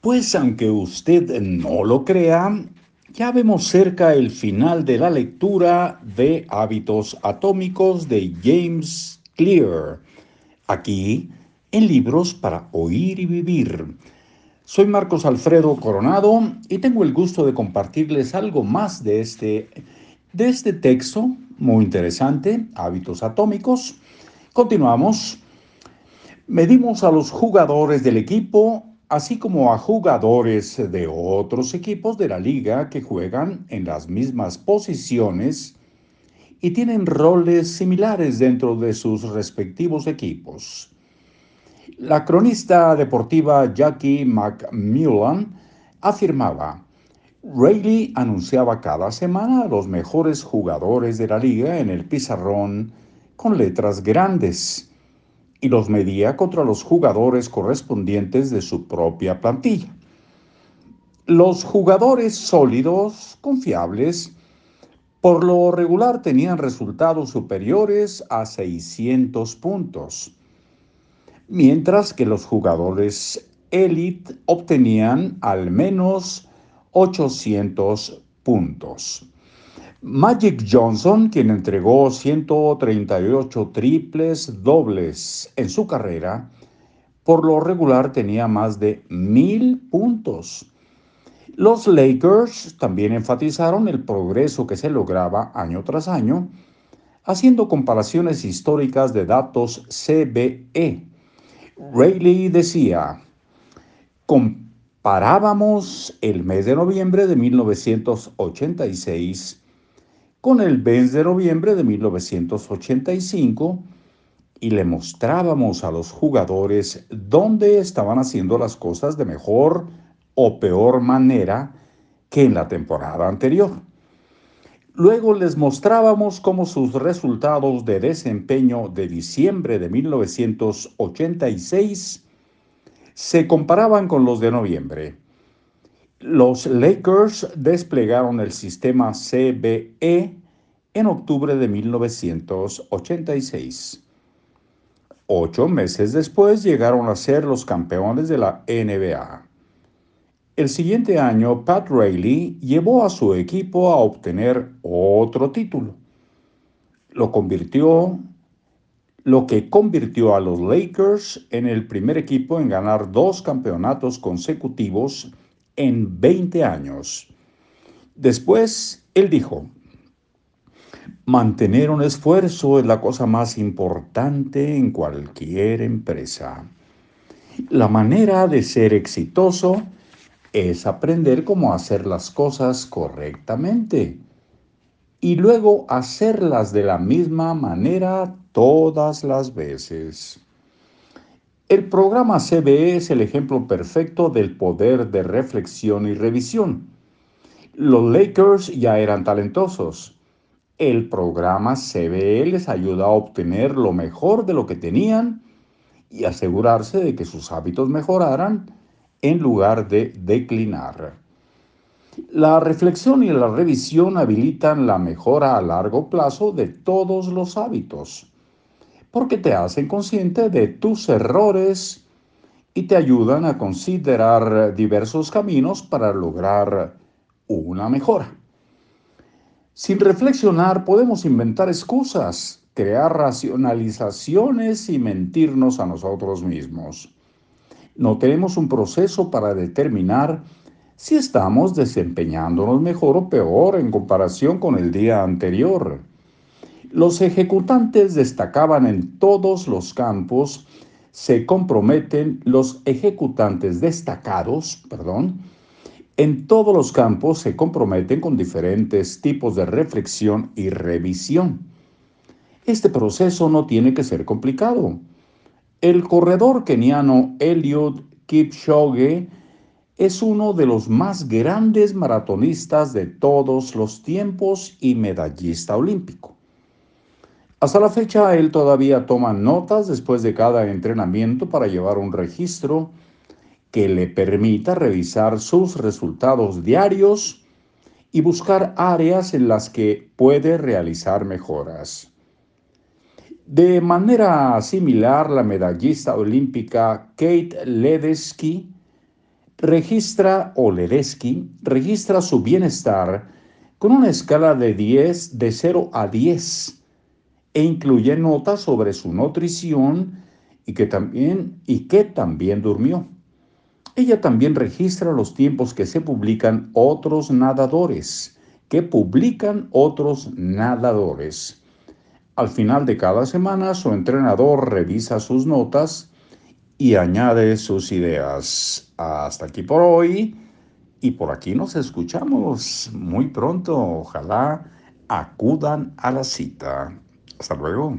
Pues aunque usted no lo crea, ya vemos cerca el final de la lectura de Hábitos Atómicos de James Clear, aquí en Libros para Oír y Vivir. Soy Marcos Alfredo Coronado y tengo el gusto de compartirles algo más de este, de este texto muy interesante, Hábitos Atómicos. Continuamos. Medimos a los jugadores del equipo así como a jugadores de otros equipos de la liga que juegan en las mismas posiciones y tienen roles similares dentro de sus respectivos equipos. La cronista deportiva Jackie McMillan afirmaba, Rayleigh anunciaba cada semana a los mejores jugadores de la liga en el pizarrón con letras grandes y los medía contra los jugadores correspondientes de su propia plantilla. Los jugadores sólidos, confiables, por lo regular tenían resultados superiores a 600 puntos, mientras que los jugadores élite obtenían al menos 800 puntos. Magic Johnson, quien entregó 138 triples dobles en su carrera, por lo regular tenía más de mil puntos. Los Lakers también enfatizaron el progreso que se lograba año tras año, haciendo comparaciones históricas de datos CBE. Rayleigh decía, comparábamos el mes de noviembre de 1986 con el mes de noviembre de 1985 y le mostrábamos a los jugadores dónde estaban haciendo las cosas de mejor o peor manera que en la temporada anterior. Luego les mostrábamos cómo sus resultados de desempeño de diciembre de 1986 se comparaban con los de noviembre. Los Lakers desplegaron el sistema CBE en octubre de 1986. Ocho meses después llegaron a ser los campeones de la NBA. El siguiente año, Pat Riley llevó a su equipo a obtener otro título. Lo convirtió, lo que convirtió a los Lakers en el primer equipo en ganar dos campeonatos consecutivos en 20 años. Después, él dijo, mantener un esfuerzo es la cosa más importante en cualquier empresa. La manera de ser exitoso es aprender cómo hacer las cosas correctamente y luego hacerlas de la misma manera todas las veces. El programa CBE es el ejemplo perfecto del poder de reflexión y revisión. Los Lakers ya eran talentosos. El programa CBE les ayuda a obtener lo mejor de lo que tenían y asegurarse de que sus hábitos mejoraran en lugar de declinar. La reflexión y la revisión habilitan la mejora a largo plazo de todos los hábitos porque te hacen consciente de tus errores y te ayudan a considerar diversos caminos para lograr una mejora. Sin reflexionar podemos inventar excusas, crear racionalizaciones y mentirnos a nosotros mismos. No tenemos un proceso para determinar si estamos desempeñándonos mejor o peor en comparación con el día anterior. Los ejecutantes destacaban en todos los campos, se comprometen los ejecutantes destacados, perdón, en todos los campos se comprometen con diferentes tipos de reflexión y revisión. Este proceso no tiene que ser complicado. El corredor keniano Eliud Kipchoge es uno de los más grandes maratonistas de todos los tiempos y medallista olímpico. Hasta la fecha, él todavía toma notas después de cada entrenamiento para llevar un registro que le permita revisar sus resultados diarios y buscar áreas en las que puede realizar mejoras. De manera similar, la medallista olímpica Kate Ledecky registra Olereski, registra su bienestar con una escala de 10, de 0 a 10, e incluye notas sobre su nutrición y que también, y que también durmió. Ella también registra los tiempos que se publican otros nadadores, que publican otros nadadores. Al final de cada semana, su entrenador revisa sus notas y añade sus ideas. Hasta aquí por hoy y por aquí nos escuchamos muy pronto. Ojalá acudan a la cita. Hasta luego.